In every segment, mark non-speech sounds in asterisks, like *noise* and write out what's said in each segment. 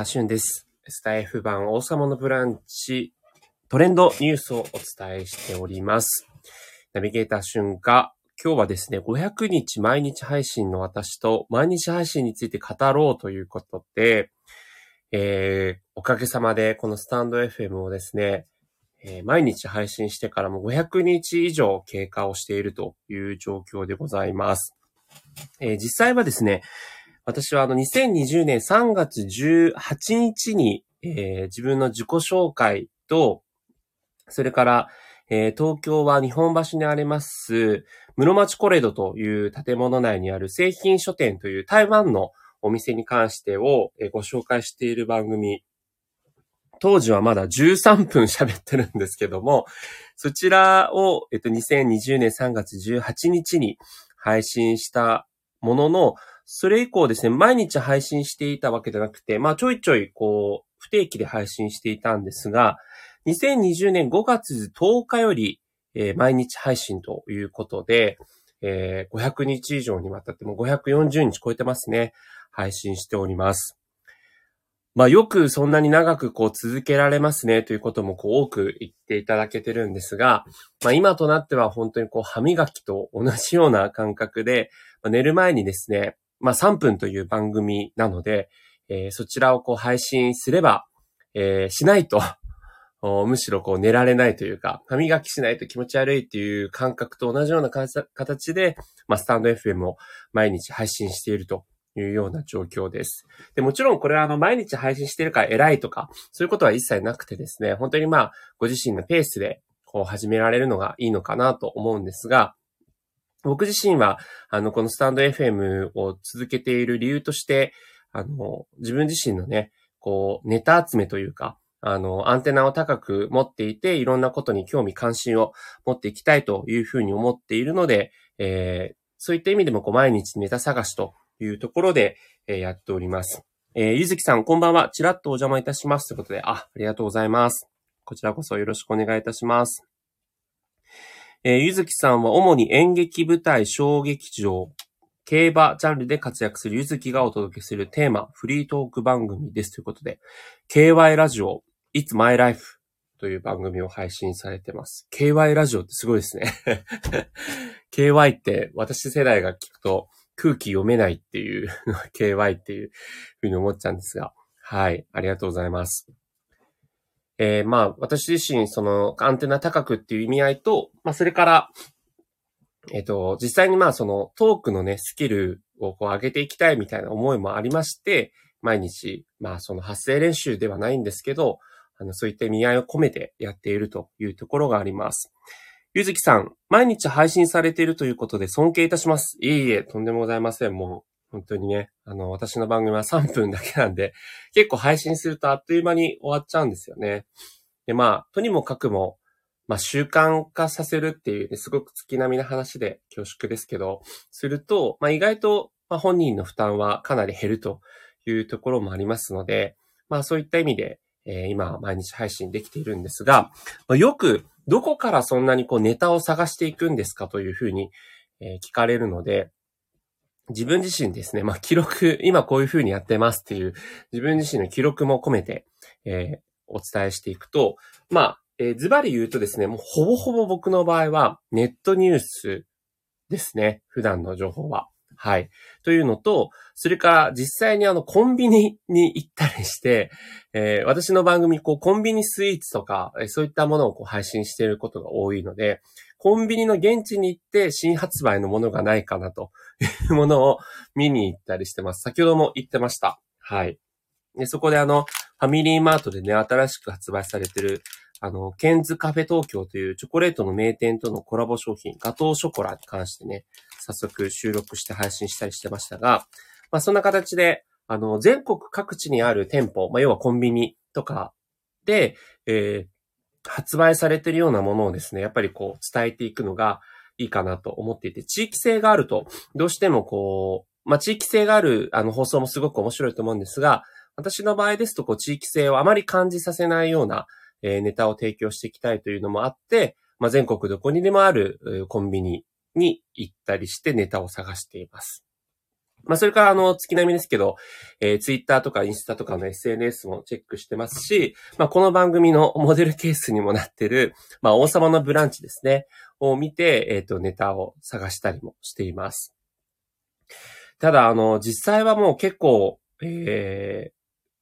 アシュンです。スタイフ版王様のブランチトレンドニュースをお伝えしております。ナビゲーター瞬間。今日はですね、500日毎日配信の私と毎日配信について語ろうということで、えー、おかげさまでこのスタンド FM をですね、えー、毎日配信してからも500日以上経過をしているという状況でございます。えー、実際はですね、私はあの2020年3月18日に、えー、自分の自己紹介と、それから、えー、東京は日本橋にあります、室町コレドという建物内にある製品書店という台湾のお店に関してをご紹介している番組。当時はまだ13分喋ってるんですけども、そちらを、えっと、2020年3月18日に配信したものの、それ以降ですね、毎日配信していたわけじゃなくて、まあちょいちょいこう、不定期で配信していたんですが、2020年5月10日より、えー、毎日配信ということで、えー、500日以上にわたっても540日超えてますね。配信しております。まあよくそんなに長くこう続けられますねということもこう多く言っていただけてるんですが、まあ今となっては本当にこう歯磨きと同じような感覚で、ま、寝る前にですね、まあ3分という番組なので、えー、そちらをこう配信すれば、えー、しないと *laughs* むしろこう寝られないというか、歯磨きしないと気持ち悪いっていう感覚と同じような形で、まあ、スタンド FM を毎日配信しているというような状況です。で、もちろんこれはあの、毎日配信してるから偉いとか、そういうことは一切なくてですね、本当にまあ、ご自身のペースでこう始められるのがいいのかなと思うんですが、僕自身は、あの、このスタンド FM を続けている理由として、あの、自分自身のね、こう、ネタ集めというか、あの、アンテナを高く持っていて、いろんなことに興味関心を持っていきたいというふうに思っているので、えー、そういった意味でもこう毎日ネタ探しというところで、えー、やっております。えー、ゆずきさん、こんばんは。ちらっとお邪魔いたします。ということで、あ、ありがとうございます。こちらこそよろしくお願いいたします。えー、ゆずきさんは主に演劇舞台、小劇場、競馬ジャンルで活躍するゆずきがお届けするテーマ、フリートーク番組です。ということで、KY ラジオ、It's My Life という番組を配信されてます。KY ラジオってすごいですね。*laughs* KY って私世代が聞くと空気読めないっていう KY っていうふうに思っちゃうんですが。はい。ありがとうございます。えー、まあ、私自身、その、アンテナ高くっていう意味合いと、まあ、それから、えっ、ー、と、実際にまあ、その、トークのね、スキルをこう上げていきたいみたいな思いもありまして、毎日、まあ、その発声練習ではないんですけど、あの、そういった意味合いを込めてやっているというところがあります。ゆずきさん、毎日配信されているということで尊敬いたします。いえいえ、とんでもございません。もう、本当にね、あの、私の番組は3分だけなんで、結構配信するとあっという間に終わっちゃうんですよね。で、まあ、とにもかくも、まあ、習慣化させるっていう、ね、すごく月並みな話で恐縮ですけど、すると、まあ、意外と、まあ、本人の負担はかなり減るというところもありますので、まあ、そういった意味で、えー、今、毎日配信できているんですが、まあ、よく、どこからそんなにこうネタを探していくんですかというふうに、えー、聞かれるので、自分自身ですね、まあ、記録、今こういうふうにやってますっていう、自分自身の記録も込めて、えー、お伝えしていくと、まあ、えー、ズバリ言うとですね、もうほぼほぼ僕の場合は、ネットニュースですね、普段の情報は。はい。というのと、それから実際にあのコンビニに行ったりして、えー、私の番組、こうコンビニスイーツとか、そういったものをこう配信していることが多いので、コンビニの現地に行って新発売のものがないかなというものを見に行ったりしてます。先ほども言ってました。はい。で、そこであの、ファミリーマートでね、新しく発売されてる、あの、ケンズカフェ東京というチョコレートの名店とのコラボ商品、ガトーショコラに関してね、早速収録して配信したりしてましたが、まあそんな形で、あの、全国各地にある店舗、まあ要はコンビニとかで、えー、発売されているようなものをですね、やっぱりこう伝えていくのがいいかなと思っていて、地域性があると、どうしてもこう、まあ地域性があるあの放送もすごく面白いと思うんですが、私の場合ですとこう地域性をあまり感じさせないような、えー、ネタを提供していきたいというのもあって、まあ全国どこにでもあるコンビニに行ったりしてネタを探しています。まあ、それから、あの、月並みですけど、えー、ツイッターとかインスタとかの SNS もチェックしてますし、まあ、この番組の *laughs* モデルケースにもなってる、まあ、王様のブランチですね、を見て、えっ、ー、と、ネタを探したりもしています。ただ、あの、実際はもう結構、えー、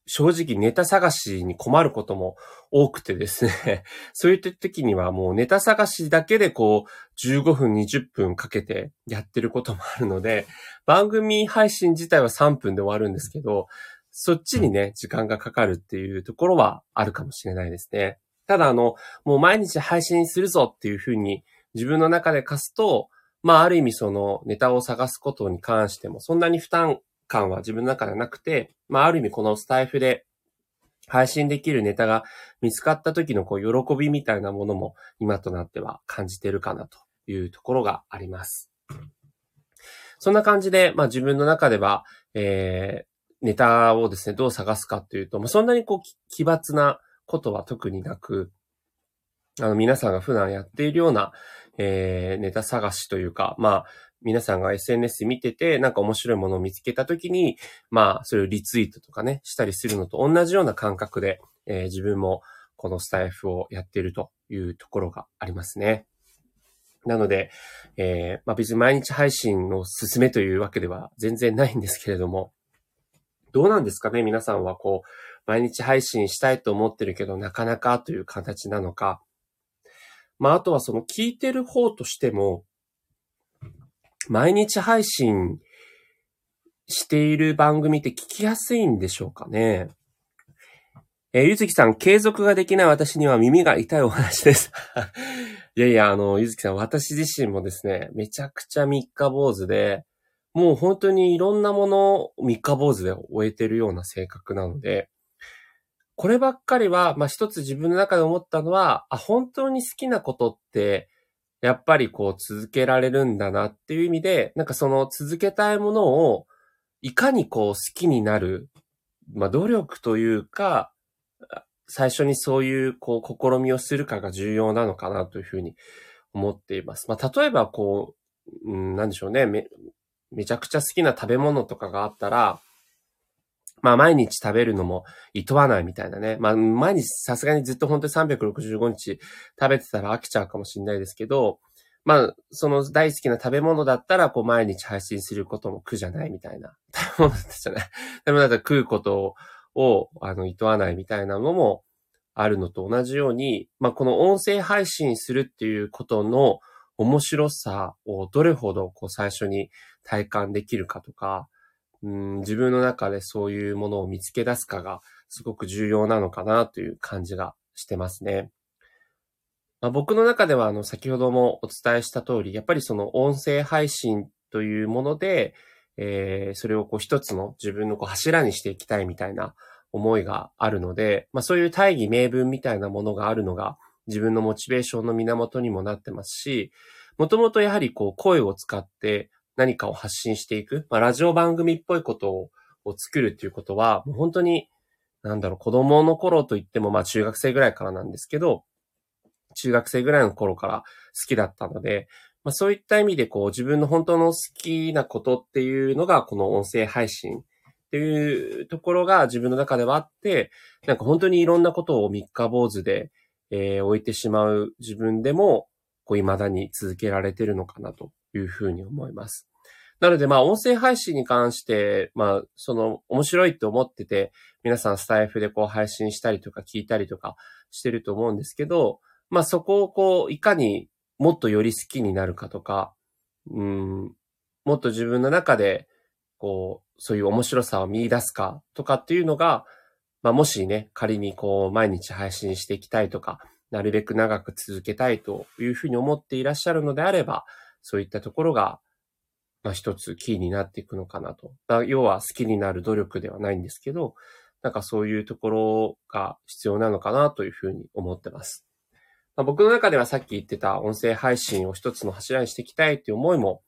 正直ネタ探しに困ることも多くてですね *laughs* そういった時にはもうネタ探しだけでこう15分20分かけてやってることもあるので、番組配信自体は3分で終わるんですけど、そっちにね、時間がかかるっていうところはあるかもしれないですね。ただあの、もう毎日配信するぞっていうふうに自分の中で課すと、まあある意味そのネタを探すことに関してもそんなに負担感は自分の中ではなくて、まあ、ある意味このスタイフで配信できるネタが見つかった時のこう喜びみたいなものも今となっては感じてるかなというところがあります。そんな感じで、まあ自分の中では、えー、ネタをですね、どう探すかっていうと、まあ、そんなにこう奇抜なことは特になく、あの皆さんが普段やっているような、えー、ネタ探しというか、まあ、皆さんが SNS 見てて、なんか面白いものを見つけたときに、まあ、それをリツイートとかね、したりするのと同じような感覚で、えー、自分もこのスタイフをやっているというところがありますね。なので、えー、まあ別に毎日配信の進めというわけでは全然ないんですけれども、どうなんですかね？皆さんはこう、毎日配信したいと思ってるけど、なかなかという形なのか、まああとはその聞いてる方としても、毎日配信している番組って聞きやすいんでしょうかね。えー、ゆずきさん、継続ができない私には耳が痛いお話です。*laughs* いやいや、あの、ゆずきさん、私自身もですね、めちゃくちゃ三日坊主で、もう本当にいろんなものを三日坊主で終えてるような性格なので、こればっかりは、まあ、一つ自分の中で思ったのは、あ、本当に好きなことって、やっぱりこう続けられるんだなっていう意味で、なんかその続けたいものをいかにこう好きになる、まあ努力というか、最初にそういうこう試みをするかが重要なのかなというふうに思っています。まあ例えばこう、うん、なんでしょうねめ、めちゃくちゃ好きな食べ物とかがあったら、まあ毎日食べるのも厭わないみたいなね。まあ毎日さすがにずっと本当に365日食べてたら飽きちゃうかもしれないですけど、まあその大好きな食べ物だったらこう毎日配信することも苦じゃないみたいな。食べ物ですよね。食べ物だったら食うことをあの厭わないみたいなのもあるのと同じように、まあこの音声配信するっていうことの面白さをどれほどこう最初に体感できるかとか、うん、自分の中でそういうものを見つけ出すかがすごく重要なのかなという感じがしてますね。まあ、僕の中ではあの先ほどもお伝えした通り、やっぱりその音声配信というもので、えー、それをこう一つの自分のこう柱にしていきたいみたいな思いがあるので、まあそういう大義名分みたいなものがあるのが自分のモチベーションの源にもなってますし、もともとやはりこう声を使って何かを発信していく、まあ、ラジオ番組っぽいことをを作るっていうことは、もう本当に、なんだろう、子供の頃といっても、まあ中学生ぐらいからなんですけど、中学生ぐらいの頃から好きだったので、まあそういった意味でこう自分の本当の好きなことっていうのがこの音声配信っていうところが自分の中ではあって、なんか本当にいろんなことを三日坊主で、えー、置いてしまう自分でも、こう未だに続けられてるのかなというふうに思います。なので、まあ、音声配信に関して、まあ、その、面白いって思ってて、皆さんスタイフでこう配信したりとか聞いたりとかしてると思うんですけど、まあ、そこをこう、いかにもっとより好きになるかとか、うん、もっと自分の中で、こう、そういう面白さを見出すかとかっていうのが、まあ、もしね、仮にこう、毎日配信していきたいとか、なるべく長く続けたいというふうに思っていらっしゃるのであれば、そういったところがまあ一つキーになっていくのかなと。要は好きになる努力ではないんですけど、なんかそういうところが必要なのかなというふうに思ってます。まあ、僕の中ではさっき言ってた音声配信を一つの柱にしていきたいっていう思いも、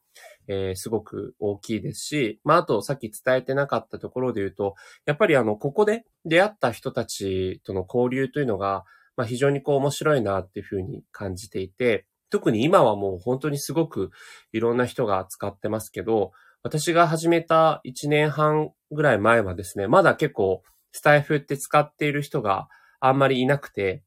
えー、すごく大きいですし、まあ、あとさっき伝えてなかったところで言うと、やっぱりあの、ここで出会った人たちとの交流というのが、まあ、非常にこう面白いなっていうふうに感じていて、特に今はもう本当にすごくいろんな人が使ってますけど、私が始めた1年半ぐらい前はですね、まだ結構スタイフって使っている人があんまりいなくて、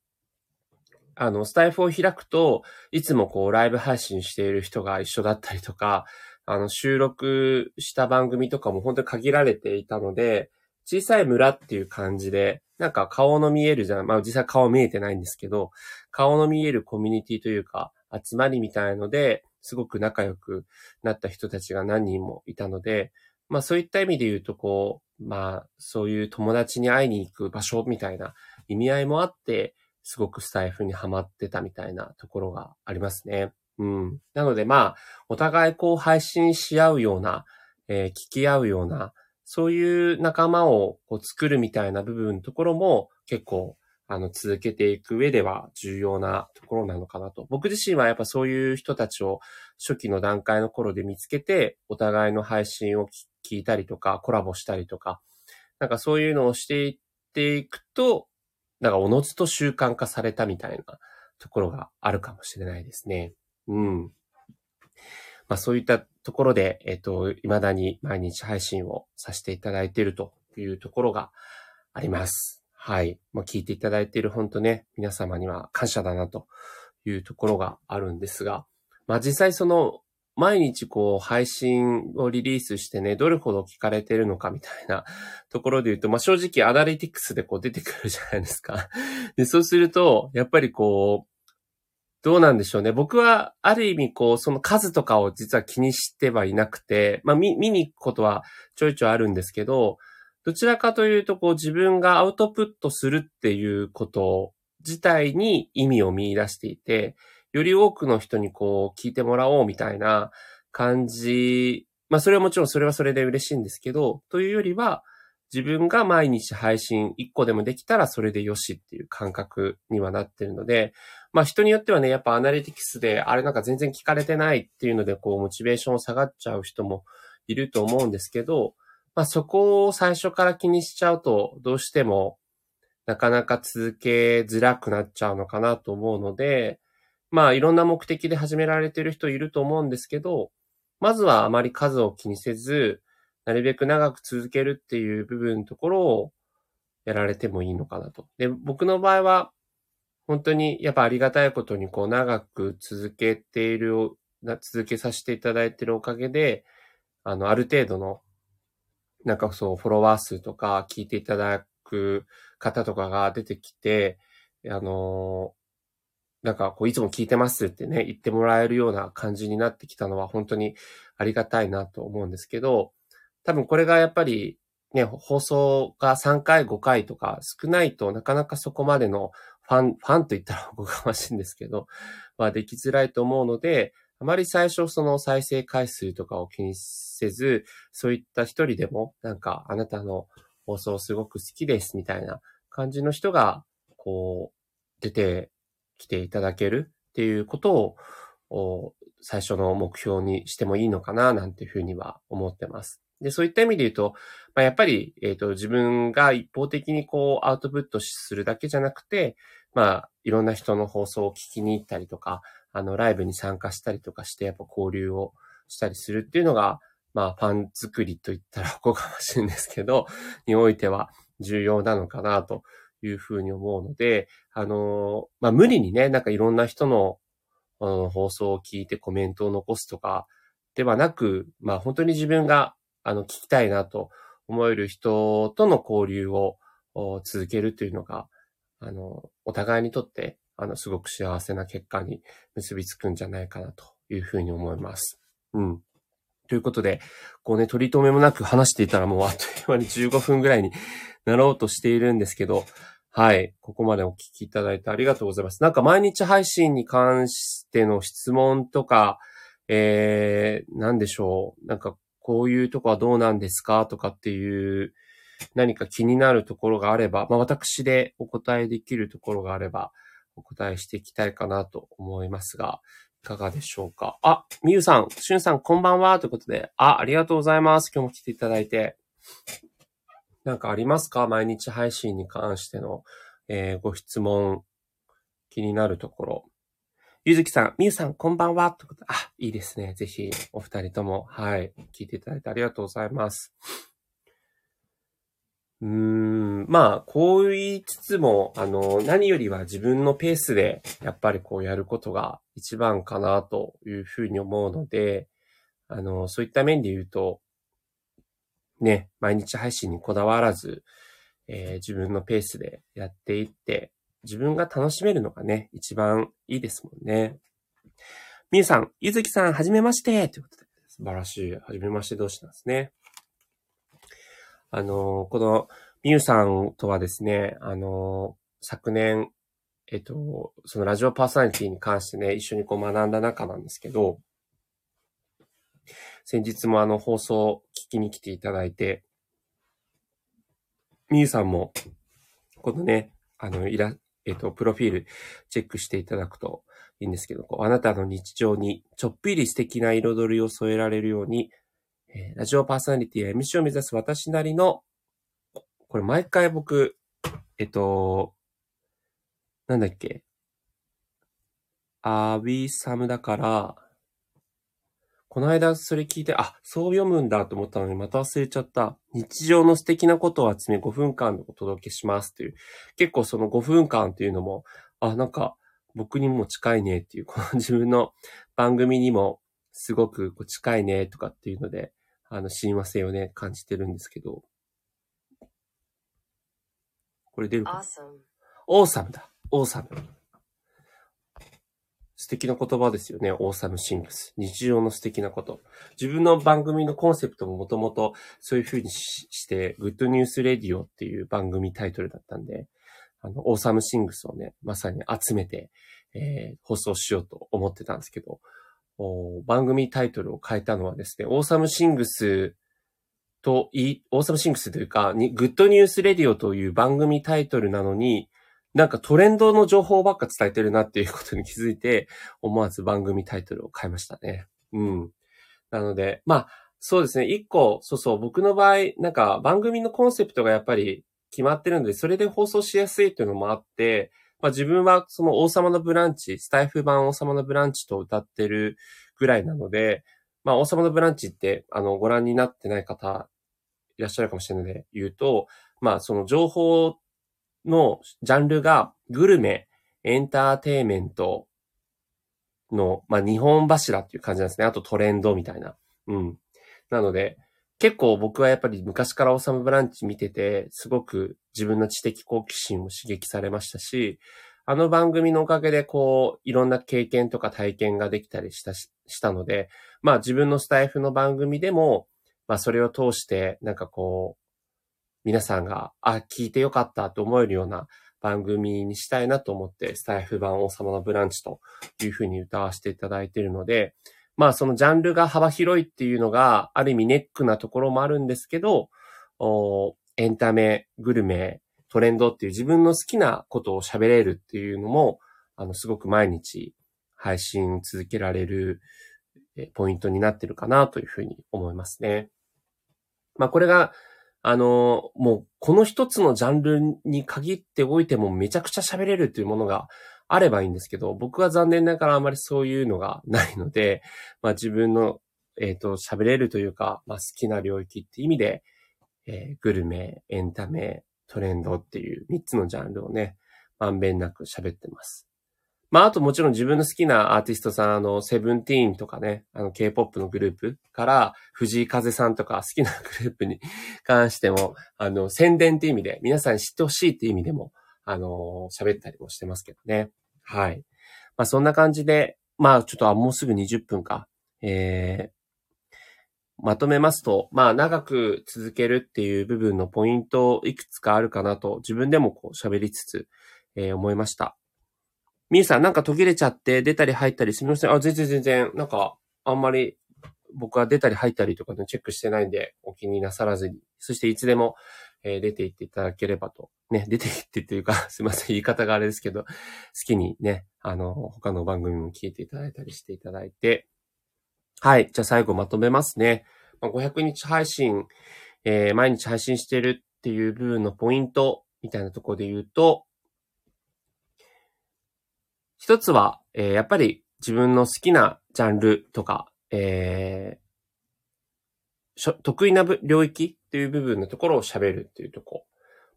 あの、スタイフを開くと、いつもこうライブ配信している人が一緒だったりとか、あの、収録した番組とかも本当に限られていたので、小さい村っていう感じで、なんか顔の見えるじゃん、まあ実際顔見えてないんですけど、顔の見えるコミュニティというか、集まりみたいので、すごく仲良くなった人たちが何人もいたので、まあそういった意味で言うと、こう、まあそういう友達に会いに行く場所みたいな意味合いもあって、すごくスタイフにハマってたみたいなところがありますね。うん。なのでまあ、お互いこう配信し合うような、えー、聞き合うような、そういう仲間をこう作るみたいな部分のところも結構あの続けていく上では重要なところなのかなと。僕自身はやっぱそういう人たちを初期の段階の頃で見つけて、お互いの配信を聞いたりとか、コラボしたりとか、なんかそういうのをしていっていくと、なんかおのずと習慣化されたみたいなところがあるかもしれないですね。うん。まあそういったところで、えっ、と、未だに毎日配信をさせていただいているというところがあります。はい。まあ聞いていただいている本当ね、皆様には感謝だなというところがあるんですが、まあ実際その毎日こう配信をリリースしてね、どれほど聞かれてるのかみたいな *laughs* ところで言うと、まあ正直アナリティクスでこう出てくるじゃないですか。で、そうすると、やっぱりこう、どうなんでしょうね。僕は、ある意味、こう、その数とかを実は気にしてはいなくて、まあ、見、見に行くことはちょいちょいあるんですけど、どちらかというと、こう、自分がアウトプットするっていうこと自体に意味を見出していて、より多くの人にこう、聞いてもらおうみたいな感じ、まあ、それはもちろんそれはそれで嬉しいんですけど、というよりは、自分が毎日配信1個でもできたらそれでよしっていう感覚にはなってるので、まあ人によってはね、やっぱアナリティクスであれなんか全然聞かれてないっていうので、こうモチベーション下がっちゃう人もいると思うんですけど、まあそこを最初から気にしちゃうと、どうしてもなかなか続けづらくなっちゃうのかなと思うので、まあいろんな目的で始められてる人いると思うんですけど、まずはあまり数を気にせず、なるべく長く続けるっていう部分のところをやられてもいいのかなと。で、僕の場合は、本当にやっぱありがたいことにこう長く続けている、続けさせていただいているおかげで、あの、ある程度の、なんかそう、フォロワー数とか聞いていただく方とかが出てきて、あの、なんかこういつも聞いてますってね、言ってもらえるような感じになってきたのは本当にありがたいなと思うんですけど、多分これがやっぱりね、放送が3回、5回とか少ないとなかなかそこまでのファン、ファンと言ったらおこがましいんですけど、はできづらいと思うので、あまり最初その再生回数とかを気にせず、そういった一人でも、なんかあなたの放送すごく好きですみたいな感じの人が、こう、出てきていただけるっていうことを、最初の目標にしてもいいのかな、なんていうふうには思ってます。で、そういった意味で言うと、まあ、やっぱり、えっ、ー、と、自分が一方的にこう、アウトプットするだけじゃなくて、まあ、いろんな人の放送を聞きに行ったりとか、あの、ライブに参加したりとかして、やっぱ交流をしたりするっていうのが、まあ、ファン作りと言ったらおこがましいんですけど、においては重要なのかなというふうに思うので、あの、まあ、無理にね、なんかいろんな人の、の放送を聞いてコメントを残すとかではなく、まあ、本当に自分があの、聞きたいなと思える人との交流を続けるというのが、あの、お互いにとって、あの、すごく幸せな結果に結びつくんじゃないかなというふうに思います。うん。ということで、こうね、取り留めもなく話していたらもうあっという間に15分ぐらいになろうとしているんですけど、はい。ここまでお聞きいただいてありがとうございます。なんか毎日配信に関しての質問とか、えー、なんでしょう。なんかこういうとこはどうなんですかとかっていう何か気になるところがあれば、まあ私でお答えできるところがあればお答えしていきたいかなと思いますが、いかがでしょうか。あ、みゆさん、しゅんさんこんばんはということで、あ、ありがとうございます。今日も来ていただいて。なんかありますか？毎日配信に関しての、えー、ご質問、気になるところ。ゆずきさん、みゆさん、こんばんは。ということあ、いいですね。ぜひ、お二人とも、はい、聞いていただいてありがとうございます。うーん、まあ、こう言いつつも、あの、何よりは自分のペースで、やっぱりこうやることが一番かなというふうに思うので、あの、そういった面で言うと、ね、毎日配信にこだわらず、えー、自分のペースでやっていって、自分が楽しめるのがね、一番いいですもんね。みゆさん、ゆずきさん、はじめましてということで、素晴らしい、はじめまして同士なんですね。あの、この、みゆさんとはですね、あの、昨年、えっと、そのラジオパーソナリティに関してね、一緒にこう学んだ中なんですけど、先日もあの放送を聞きに来ていただいて、みゆさんも、このね、あの、いら、えっ、と、プロフィールチェックしていただくといいんですけど、こうあなたの日常にちょっぴり素敵な彩りを添えられるように、えー、ラジオパーソナリティや MC を目指す私なりの、これ毎回僕、えっ、と、なんだっけ、アビサムだから、この間それ聞いて、あ、そう読むんだと思ったのにまた忘れちゃった。日常の素敵なことを集め5分間でお届けしますという。結構その5分間っていうのも、あ、なんか僕にも近いねっていう、この *laughs* 自分の番組にもすごく近いねとかっていうので、あの、親和性をね、感じてるんですけど。これ出るか Awesome. Awesome だ。 Awesome。素敵な言葉ですよね。 Awesome things。日常の素敵なこと。自分の番組のコンセプトももともとそういう風にして、 Good News Radio っていう番組タイトルだったんで、あの、 Awesome things をね、まさに集めて、えー、放送しようと思ってたんですけど、番組タイトルを変えたのはですね、 Awesome thingsとい、 Awesome things というか、 Good News Radio という番組タイトルなのに、なんかトレンドの情報ばっか伝えてるなっていうことに気づいて、思わず番組タイトルを変えましたね。うん。なので、まあ、そうですね。一個、そうそう、僕の場合、なんか番組のコンセプトがやっぱり決まってるので、それで放送しやすいっていうのもあって、まあ自分はその王様のブランチ、スタエフ版王様のブランチと謳ってるぐらいなので、まあ王様のブランチって、あの、ご覧になってない方いらっしゃるかもしれないので言うと、まあその情報のジャンルがグルメ、エンターテイメントの、まあ、日本柱っていう感じなんですね。あとトレンドみたいな。うん。なので、結構僕はやっぱり昔からオサムブランチ見てて、すごく自分の知的好奇心を刺激されましたし、あの番組のおかげでこう、いろんな経験とか体験ができたりしたし、したので、まあ自分のスタイフの番組でも、まあそれを通して、なんかこう、皆さんが、あ、聞いてよかったと思えるような番組にしたいなと思って、スタイフ版王様のブランチというふうに歌わせていただいているので、まあそのジャンルが幅広いっていうのが、ある意味ネックなところもあるんですけど、エンタメ、グルメ、トレンドっていう自分の好きなことを喋れるっていうのも、あの、すごく毎日配信続けられるポイントになってるかなというふうに思いますね。まあこれがあの、もうこの一つのジャンルに限っておいてもめちゃくちゃ喋れるっていうものがあればいいんですけど、僕は残念ながらあまりそういうのが *laughs* ないので、まあ自分の、えっ、ー、と、喋れるというか、まあ好きな領域って意味で、えー、グルメ、エンタメ、トレンドっていう3つのジャンルをね、まんべんなく喋ってます。まあ、あともちろん自分の好きなアーティストさん、あの、セブンティーンとかね、あの、K-POP のグループから、藤井風さんとか好きなグループに関しても、あの、宣伝っていう意味で、皆さん知ってほしいっていう意味でも、あの、喋ったりもしてますけどね。はい。まあ、そんな感じで、まあ、ちょっと、あ、もうすぐ20分か。えー、まとめますと、まあ、長く続けるっていう部分のポイントいくつかあるかなと、自分でもこう喋りつつ、えー、思いました。みゆさん、なんか途切れちゃって出たり入ったりすみません。あ、全然全然、なんか、あんまり僕は出たり入ったりとかのチェックしてないんで、お気になさらずに、そしていつでも、えー、出ていっていただければと。ね、出ていってっていうか、*laughs* すいません、言い方があれですけど、好きにね、あの、他の番組も聞いていただいたりしていただいて、はい、じゃあ最後まとめますね。ま、500日配信、えー、毎日配信してるっていう部分のポイントみたいなところで言うと、一つは、えー、やっぱり自分の好きなジャンルとか、えー、得意な領域っていう部分のところを喋るっていうとこ。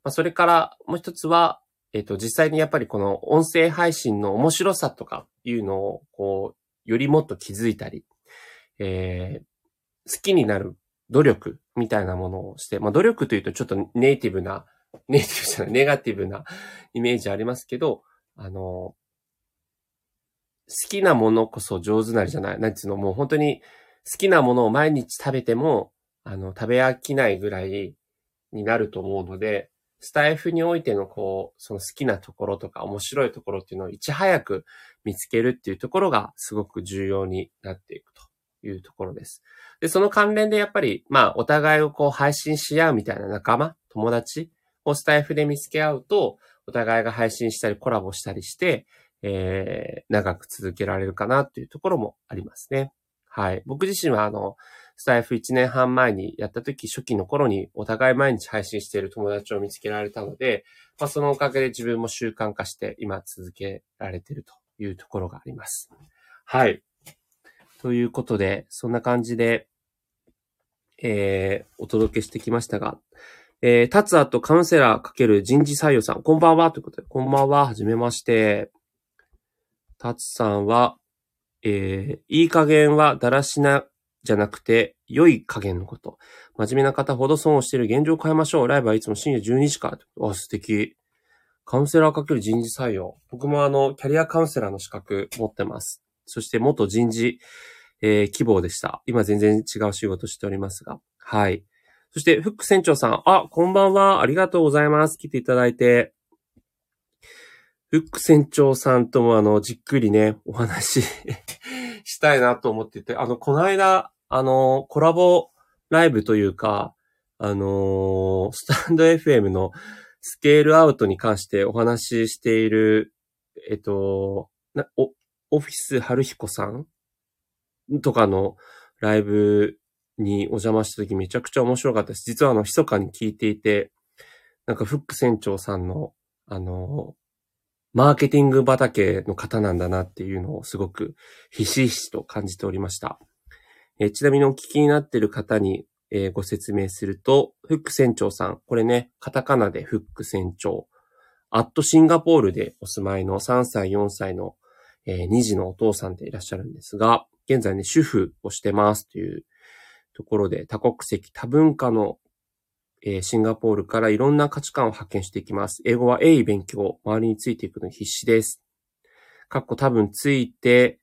まあ、それからもう一つは、えっ、ー、と、実際にやっぱりこの音声配信の面白さとかいうのを、こう、よりもっと気づいたり、えー、好きになる努力みたいなものをして、まあ、努力というとちょっとネイティブな、ネイティブじゃない、ネガティブなイメージありますけど、あの、好きなものこそ上手なりじゃない？なんつうの、もう本当に好きなものを毎日食べても、あの、食べ飽きないぐらいになると思うので、スタイフにおいてのこう、その好きなところとか面白いところっていうのをいち早く見つけるっていうところがすごく重要になっていくというところです。で、その関連でやっぱり、まあ、お互いをこう配信し合うみたいな仲間、友達をスタイフで見つけ合うと、お互いが配信したりコラボしたりして、えー、長く続けられるかなっていうところもありますね。はい。僕自身はあの、スタイフ1年半前にやった時、初期の頃にお互い毎日配信している友達を見つけられたので、まあ、そのおかげで自分も習慣化して今続けられているというところがあります。はい。ということで、そんな感じで、えー、お届けしてきましたが、えー、タツアとカウンセラーかける人事採用さん、こんばんはということで、こんばんは、はじめまして。タツさんは、えー、いい加減はだらしなじゃなくて、良い加減のこと。真面目な方ほど損をしている現状を変えましょう。ライブはいつも深夜12時から。あ、素敵。カウンセラーかける人事採用。僕もあの、キャリアカウンセラーの資格持ってます。そして元人事、えー、希望でした。今全然違う仕事しておりますが。はい。そして、フック船長さん。あ、こんばんは。ありがとうございます。来ていただいて。フック船長さんともあの、じっくりね、お話 *laughs* したいなと思ってて、あの、この間、あの、コラボライブというか、あのー、スタンド FM のスケールアウトに関してお話ししている、えっと、なおオフィス春彦さんとかのライブにお邪魔した時めちゃくちゃ面白かったです。実はあの、密かに聞いていて、なんかフック船長さんの、あの、マーケティング畑の方なんだなっていうのをすごくひしひしと感じておりました。え、ちなみにお聞きになっている方に、えー、ご説明すると、フック船長さん、これね、カタカナでフック船長、アットシンガポールでお住まいの3歳、4歳の、え、2児のお父さんでいらっしゃるんですが、現在ね、主婦をしてますというところで、多国籍、多文化の、えー、シンガポールからいろんな価値観を発見していきます。英語は鋭意勉強、周りについていくのに必死です。かっこ多分ついて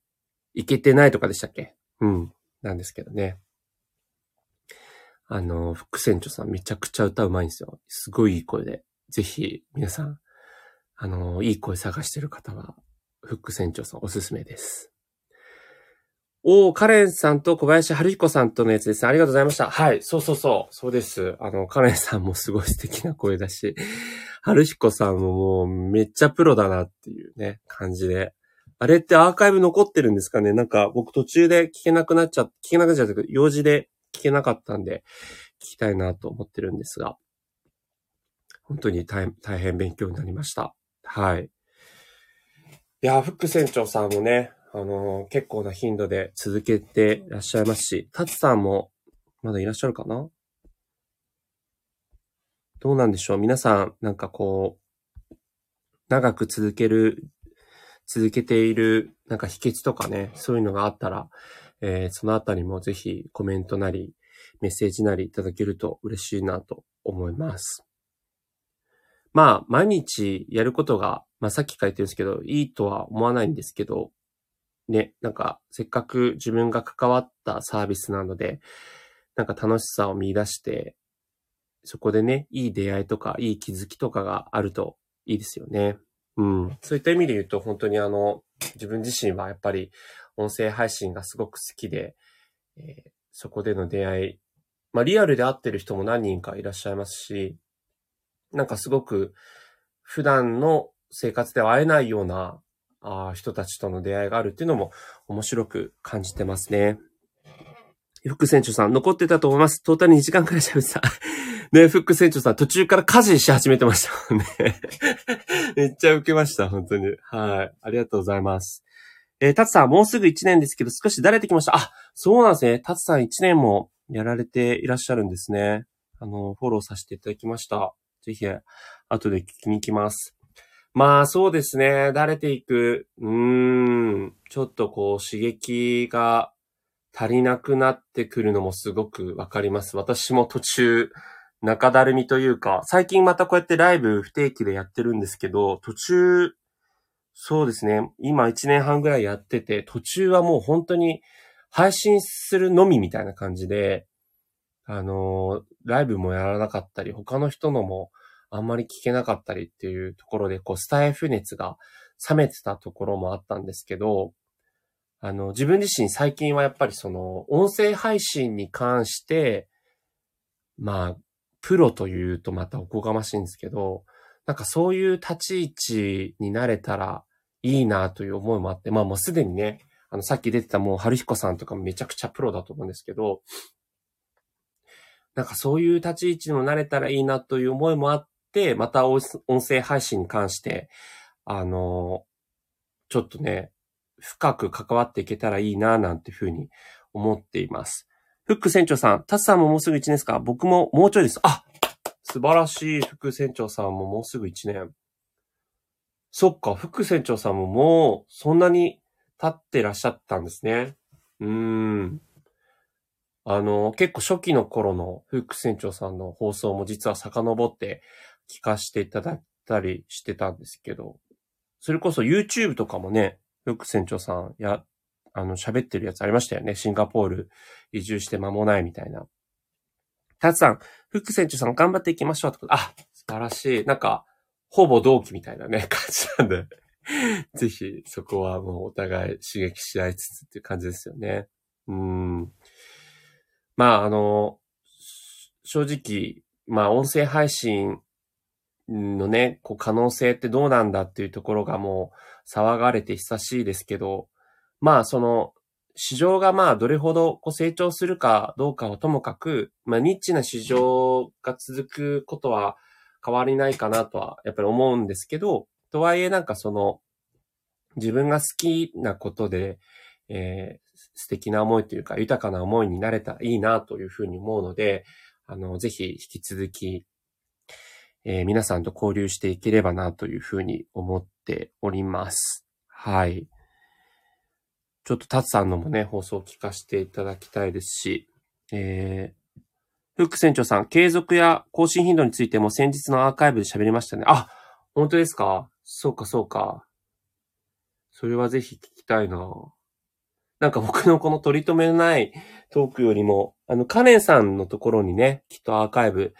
いけてないとかでしたっけ？うん。なんですけどね。あの、福船長さんめちゃくちゃ歌うまいんですよ。すごいいい声で。ぜひ、皆さん、あの、いい声探してる方は、フック船長さんおすすめです。おー、カレンさんと小林春彦さんとのやつですありがとうございました。はい、そうそうそう、そうです。あの、カレンさんもすごい素敵な声だし、春彦さんももうめっちゃプロだなっていうね、感じで。あれってアーカイブ残ってるんですかね？なんか僕途中で聞けなくなっちゃ、聞けなくなっちゃったけど、用事で聞けなかったんで、聞きたいなと思ってるんですが、本当に大大変勉強になりました。はい。いや、フック船長さんもね、あの、結構な頻度で続けていらっしゃいますし、タツさんもまだいらっしゃるかな？どうなんでしょう？皆さん、なんかこう、長く続ける続けているなんか秘訣とかね、そういうのがあったら、えー、そのあたりもぜひコメントなり、メッセージなりいただけると嬉しいなと思います。まあ、毎日やることが、まあさっき書いてるんですけど、いいとは思わないんですけど、ね、なんか、せっかく自分が関わったサービスなので、なんか楽しさを見出して、そこでね、いい出会いとか、いい気づきとかがあるといいですよね。うん。そういった意味で言うと、本当にあの、自分自身はやっぱり音声配信がすごく好きで、えー、そこでの出会い、まあリアルで会ってる人も何人かいらっしゃいますし、なんかすごく普段の生活では会えないようなあ人たちとの出会いがあるっていうのも面白く感じてますね。福船長さん、残ってたと思います。トータル2時間くらい喋ってた。*laughs* ね、フック船長さん途中から家事し始めてましたもんね。*laughs* めっちゃ受けました、本当に。はい。ありがとうございます。えー、タツさん、もうすぐ1年ですけど、少しだれてきました。あ、そうなんですね。タツさん1年もやられていらっしゃるんですね。あの、フォローさせていただきました。ぜひ、後で聞きに行きます。まあ、そうですね。だれていく。うーん。ちょっとこう、刺激が足りなくなってくるのもすごくわかります。私も途中、中だるみというか、最近またこうやってライブ不定期でやってるんですけど、途中、そうですね。今1年半ぐらいやってて、途中はもう本当に配信するのみみたいな感じで、あのライブもやらなかったり、他の人のもあんまり聞けなかったりっていうところで、こう、スタイフ熱が冷めてたところもあったんですけど、あの、自分自身最近はやっぱりその、音声配信に関して、まあ、プロというとまたおこがましいんですけど、なんかそういう立ち位置になれたらいいなという思いもあって、まあもうすでにね、あの、さっき出てたもう、春彦さんとかめちゃくちゃプロだと思うんですけど、なんかそういう立ち位置にもなれたらいいなという思いもあっ、また音声配信に関して、あの、ちょっとね、深く関わっていけたらいいな、なんていうふうに思っています。フック船長さん、タスさんももうすぐ1年ですか？僕ももうちょいです。あ素晴らしい。フック船長さんももうすぐ1年。そっか、フック船長さんももうそんなに経ってらっしゃったんですね。うーん。あの、結構初期の頃のフック船長さんの放送も実は遡って聞かせていただいたりしてたんですけど、それこそ YouTube とかもね、フック船長さんや、あの、喋ってるやつありましたよね。シンガポール移住して間もないみたいな。タツさん、フック船長さん頑張っていきましょうってこと。あ、素晴らしい。なんか、ほぼ同期みたいなね、*laughs* 感じなんでぜひ、そこはもうお互い刺激し合いつつっていう感じですよね。うん。まあ、あの、正直、まあ、音声配信のね、こう、可能性ってどうなんだっていうところがもう騒がれて久しいですけど、まあ、その、市場がまあ、どれほどこう成長するかどうかはともかく、まあ、ニッチな市場が続くことは変わりないかなとは、やっぱり思うんですけど、とはいえなんかその、自分が好きなことで、えー、素敵な思いというか、豊かな思いになれたらいいなというふうに思うので、あの、ぜひ引き続き、えー、皆さんと交流していければなというふうに思っております。はい。ちょっとタツさんのもね、放送を聞かせていただきたいですし、えー、フック船長さん、継続や更新頻度についても先日のアーカイブで喋りましたね。あ、本当ですか？そうか、そうか。それはぜひ聞きたいな。なんか僕のこの取り留めのないトークよりも、あの、カネンさんのところにね、きっとアーカイブ、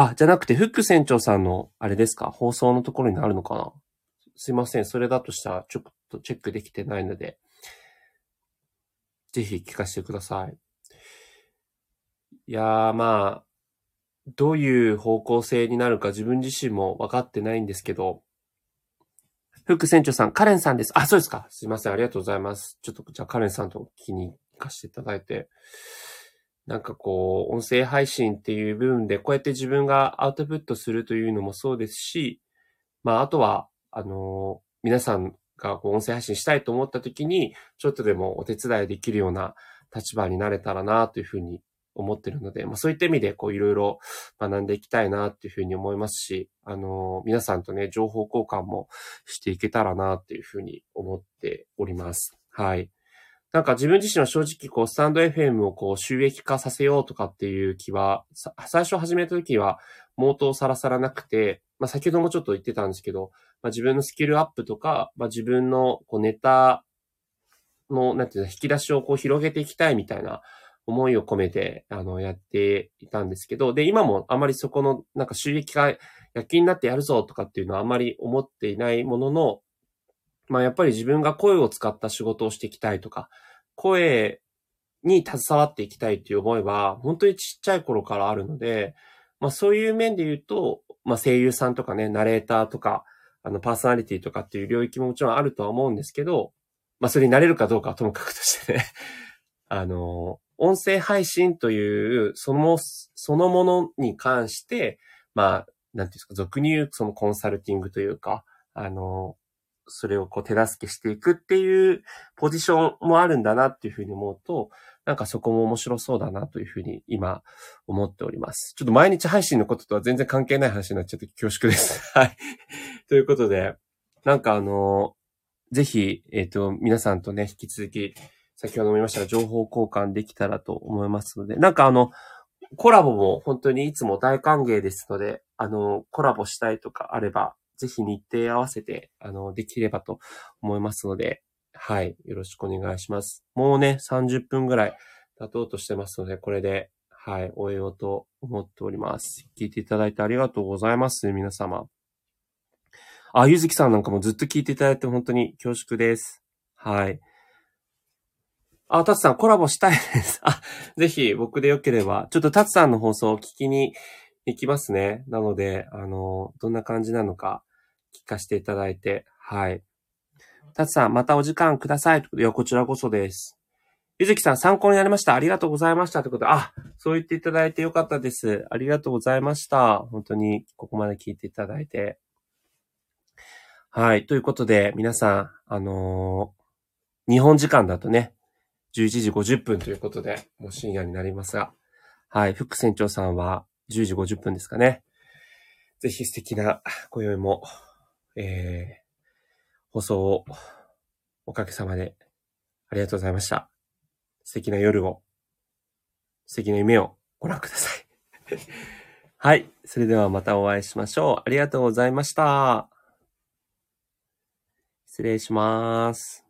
あ、じゃなくて、フック船長さんの、あれですか？放送のところにあるのかな？すいません。それだとしたら、ちょっとチェックできてないので、ぜひ聞かせてください。いやー、まあ、どういう方向性になるか自分自身も分かってないんですけど、副船長さん、カレンさんです。あ、そうですか。すいません。ありがとうございます。ちょっと、じゃあカレンさんと気に行かせていただいて。なんかこう、音声配信っていう部分で、こうやって自分がアウトプットするというのもそうですし、まあ、あとは、あの、皆さんがこう音声配信したいと思った時に、ちょっとでもお手伝いできるような立場になれたらなというふうに思ってるので、まあそういった意味でこういろいろ学んでいきたいなっていうふうに思いますし、あの、皆さんとね、情報交換もしていけたらなっていうふうに思っております。はい。なんか自分自身は正直こうスタンド FM をこう収益化させようとかっていう気は、最初始めた時は毛頭さらさらなくて、まあ先ほどもちょっと言ってたんですけど、まあ自分のスキルアップとか、まあ自分のこうネタの、なんていうの、引き出しをこう広げていきたいみたいな思いを込めて、あの、やっていたんですけど、で、今もあまりそこの、なんか収益化、躍起になってやるぞとかっていうのはあまり思っていないものの、まあやっぱり自分が声を使った仕事をしていきたいとか、声に携わっていきたいっていう思いは、本当にちっちゃい頃からあるので、まあそういう面で言うと、まあ声優さんとかね、ナレーターとか、あのパーソナリティとかっていう領域ももちろんあるとは思うんですけど、まあそれになれるかどうかはともかくとしてね *laughs* あの、音声配信という、その、そのものに関して、まあ、なんていうんですか、俗に言うそのコンサルティングというか、あの、それをこう手助けしていくっていうポジションもあるんだなっていうふうに思うと、なんかそこも面白そうだなというふうに今思っております。ちょっと毎日配信のこととは全然関係ない話になっちゃって恐縮です。*laughs* はい。*laughs* ということで、なんかあの、ぜひ、えっ、と、皆さんとね、引き続き、先ほども言いましたが、情報交換できたらと思いますので、なんかあの、コラボも本当にいつも大歓迎ですので、あの、コラボしたいとかあれば、ぜひ日程合わせて、あの、できればと思いますので、はい、よろしくお願いします。もうね、30分ぐらい経とうとしてますので、これで、はい、終えようと思っております。聞いていただいてありがとうございます、皆様。あ、ゆずきさんなんかもずっと聞いていただいて本当に恐縮です。はい。あ、タツさんコラボしたいです。あ、ぜひ僕でよければ、ちょっとタツさんの放送を聞きに行きますね。なので、あの、どんな感じなのか聞かせていただいて、はい。タツさん、またお時間ください。いや、こちらこそです。ゆずきさん、参考になりました。ありがとうございました。ということで、あ、そう言っていただいてよかったです。ありがとうございました。本当に、ここまで聞いていただいて。はい。ということで、皆さん、あのー日本時間だとね、11時50分ということで、もう深夜になりますが、はい。副船長さんは10時50分ですかね。ぜひ素敵な今宵も、えー、放送をおかげさまでありがとうございました。素敵な夜を、素敵な夢をご覧ください。*laughs* はい。それではまたお会いしましょう。ありがとうございました。失礼します。